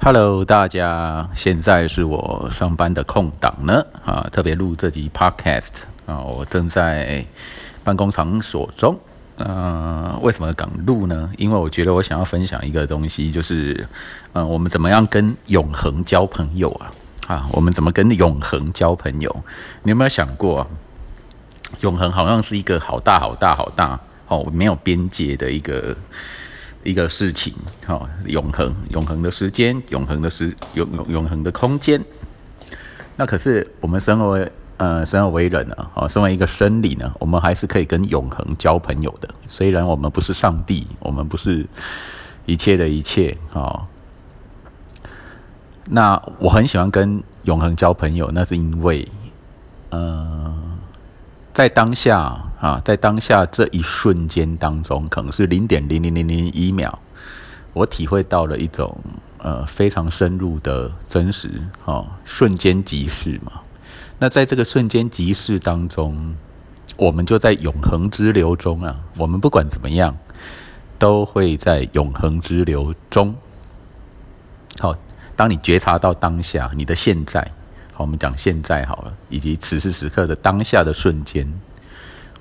Hello，大家，现在是我上班的空档呢，啊，特别录这集 Podcast 啊，我正在办公场所中，呃，为什么敢录呢？因为我觉得我想要分享一个东西，就是，嗯，我们怎么样跟永恒交朋友啊？啊，我们怎么跟永恒交朋友？你有没有想过，永恒好像是一个好大好大好大哦，没有边界的一个。一个事情，哈，永恒、永恒的时间、永恒的时、永永永恒的空间。那可是我们身为呃，生而为人呢，哦，身为一个生理呢，我们还是可以跟永恒交朋友的。虽然我们不是上帝，我们不是一切的一切，哦。那我很喜欢跟永恒交朋友，那是因为，呃，在当下。啊，在当下这一瞬间当中，可能是零点零零零零一秒，我体会到了一种呃非常深入的真实，哦，瞬间即逝嘛。那在这个瞬间即逝当中，我们就在永恒之流中啊。我们不管怎么样，都会在永恒之流中。好，当你觉察到当下你的现在，好，我们讲现在好了，以及此时此刻的当下的瞬间。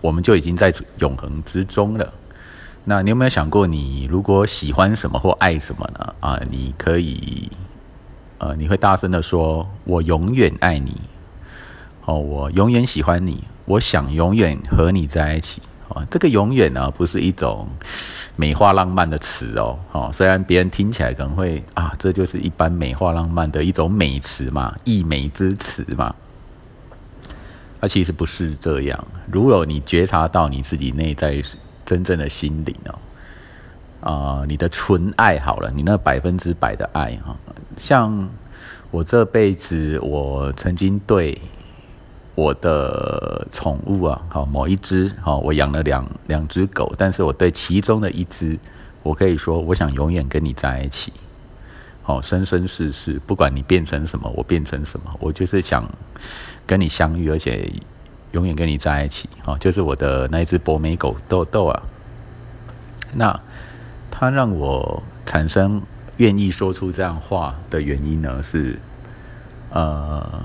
我们就已经在永恒之中了。那你有没有想过，你如果喜欢什么或爱什么呢？啊，你可以，呃，你会大声的说：“我永远爱你。”哦，我永远喜欢你，我想永远和你在一起。哦，这个“永远”呢，不是一种美化浪漫的词哦。哦，虽然别人听起来可能会啊，这就是一般美化浪漫的一种美词嘛，溢美之词嘛。它其实不是这样。如果你觉察到你自己内在真正的心灵哦，啊，你的纯爱好了，你那百分之百的爱哈，像我这辈子，我曾经对我的宠物啊，好某一只，好我养了两两只狗，但是我对其中的一只，我可以说，我想永远跟你在一起。哦，生生世世，不管你变成什么，我变成什么，我就是想跟你相遇，而且永远跟你在一起。哦，就是我的那一只博美狗豆豆啊。那它让我产生愿意说出这样话的原因呢，是呃，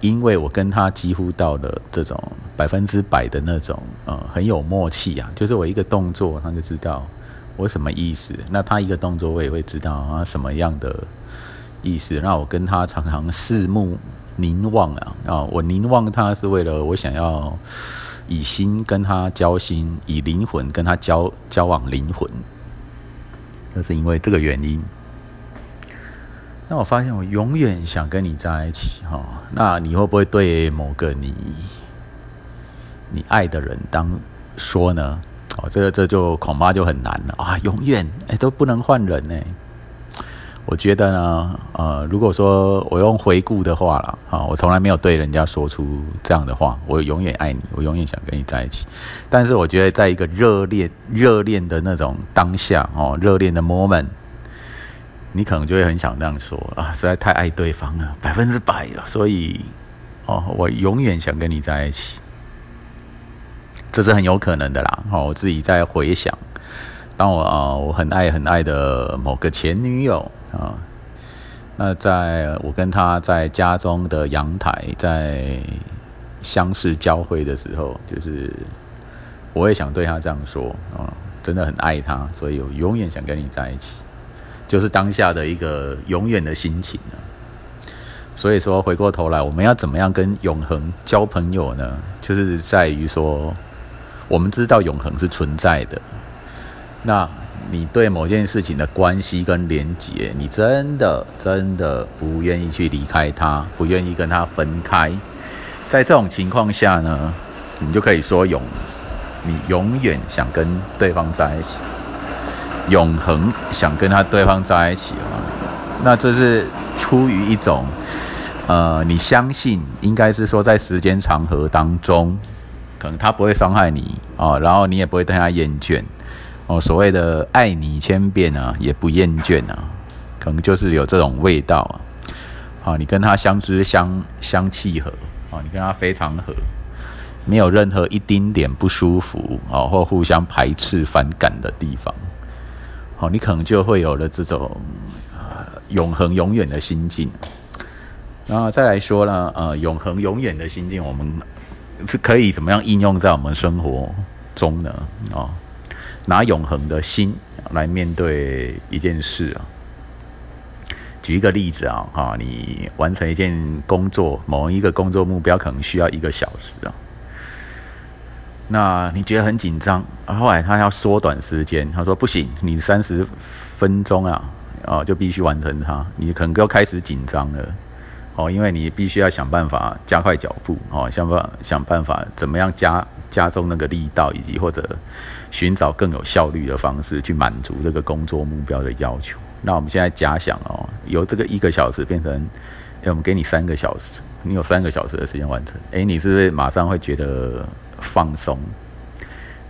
因为我跟它几乎到了这种百分之百的那种呃很有默契啊，就是我一个动作，它就知道。我什么意思？那他一个动作，我也会知道啊什么样的意思。那我跟他常常四目凝望啊啊，我凝望他是为了我想要以心跟他交心，以灵魂跟他交交往灵魂。那是因为这个原因。那我发现我永远想跟你在一起哈。那你会不会对某个你你爱的人当说呢？哦，这个这就恐怕就很难了啊！永远哎都不能换人呢。我觉得呢，呃，如果说我用回顾的话了，啊，我从来没有对人家说出这样的话，我永远爱你，我永远想跟你在一起。但是我觉得，在一个热恋、热恋的那种当下，哦，热恋的 moment，你可能就会很想这样说啊，实在太爱对方了，百分之百了，所以，哦，我永远想跟你在一起。这是很有可能的啦。哦，我自己在回想，当我啊，我很爱很爱的某个前女友啊，那在我跟她在家中的阳台在相视交汇的时候，就是我也想对她这样说啊，真的很爱她，所以我永远想跟你在一起，就是当下的一个永远的心情呢。所以说，回过头来，我们要怎么样跟永恒交朋友呢？就是在于说。我们知道永恒是存在的，那你对某件事情的关系跟连结，你真的真的不愿意去离开它，不愿意跟它分开，在这种情况下呢，你就可以说永，你永远想跟对方在一起，永恒想跟他对方在一起啊，那这是出于一种，呃，你相信应该是说在时间长河当中。可能他不会伤害你哦，然后你也不会对他厌倦哦。所谓的爱你千遍啊，也不厌倦啊，可能就是有这种味道啊。好，你跟他相知相相契合哦，你跟他非常合，没有任何一丁点不舒服哦，或互相排斥反感的地方。好，你可能就会有了这种永恒永远的心境。然后再来说呢，呃，永恒永远的心境，我们是可以怎么样应用在我们生活中呢？哦，拿永恒的心来面对一件事啊。举一个例子啊，哈，你完成一件工作，某一个工作目标可能需要一个小时啊。那你觉得很紧张，后来他要缩短时间，他说不行，你三十分钟啊，哦，就必须完成它，你可能就开始紧张了。哦，因为你必须要想办法加快脚步，哦，想办想办法怎么样加加重那个力道，以及或者寻找更有效率的方式去满足这个工作目标的要求。那我们现在假想哦，由这个一个小时变成，哎，我们给你三个小时，你有三个小时的时间完成，哎，你是不是马上会觉得放松？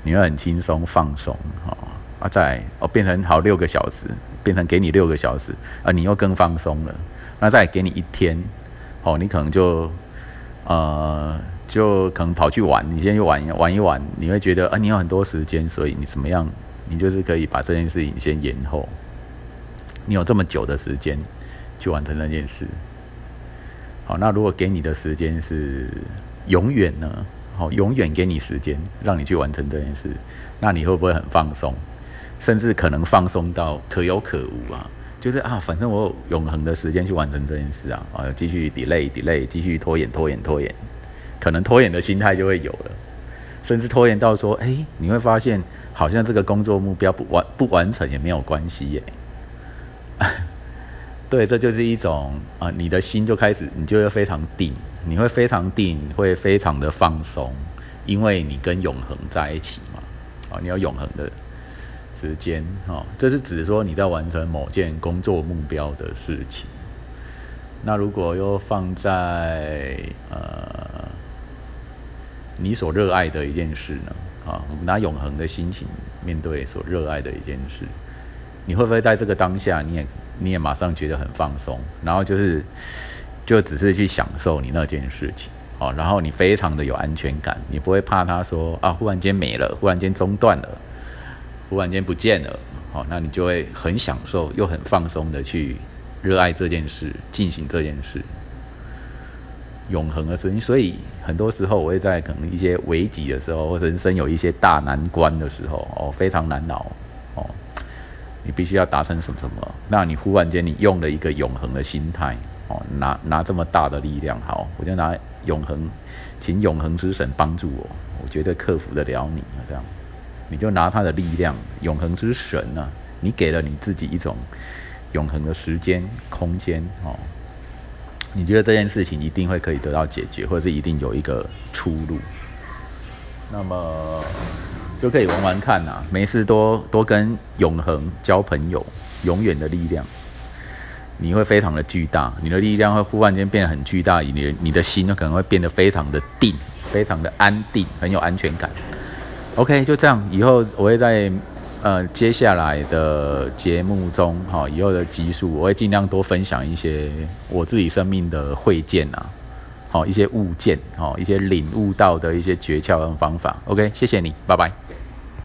你会很轻松放松，哦，啊，再哦变成好六个小时，变成给你六个小时，啊，你又更放松了。那再给你一天，哦，你可能就，呃，就可能跑去玩，你先去玩玩一玩，你会觉得啊，你有很多时间，所以你怎么样，你就是可以把这件事情先延后，你有这么久的时间去完成那件事。好，那如果给你的时间是永远呢？好，永远给你时间让你去完成这件事，那你会不会很放松？甚至可能放松到可有可无啊？就是啊，反正我有永恒的时间去完成这件事啊，啊，继续 delay delay，继续拖延拖延拖延，可能拖延的心态就会有了，甚至拖延到说，哎，你会发现好像这个工作目标不完不完成也没有关系耶。对，这就是一种啊，你的心就开始，你就会非常定，你会非常定，会非常的放松，因为你跟永恒在一起嘛，啊，你要永恒的。时间，哈，这是指说你在完成某件工作目标的事情。那如果又放在呃你所热爱的一件事呢？啊，我们拿永恒的心情面对所热爱的一件事，你会不会在这个当下，你也你也马上觉得很放松，然后就是就只是去享受你那件事情，哦，然后你非常的有安全感，你不会怕他说啊，忽然间没了，忽然间中断了。忽然间不见了，好，那你就会很享受又很放松的去热爱这件事，进行这件事，永恒的事情。所以很多时候我会在可能一些危急的时候，或人生有一些大难关的时候，哦，非常难熬，哦，你必须要达成什么什么，那你忽然间你用了一个永恒的心态，哦，拿拿这么大的力量，好，我就拿永恒，请永恒之神帮助我，我觉得克服得了你，这样。你就拿他的力量，永恒之神啊？你给了你自己一种永恒的时间、空间哦。你觉得这件事情一定会可以得到解决，或者是一定有一个出路？那么就可以玩玩看呐，没事多多跟永恒交朋友，永远的力量，你会非常的巨大，你的力量会忽然间变得很巨大，你的你的心呢可能会变得非常的定，非常的安定，很有安全感。OK，就这样。以后我会在呃接下来的节目中，哈，以后的集数，我会尽量多分享一些我自己生命的会见啊，好一些物件，好一些领悟到的一些诀窍跟方法。OK，谢谢你，拜拜。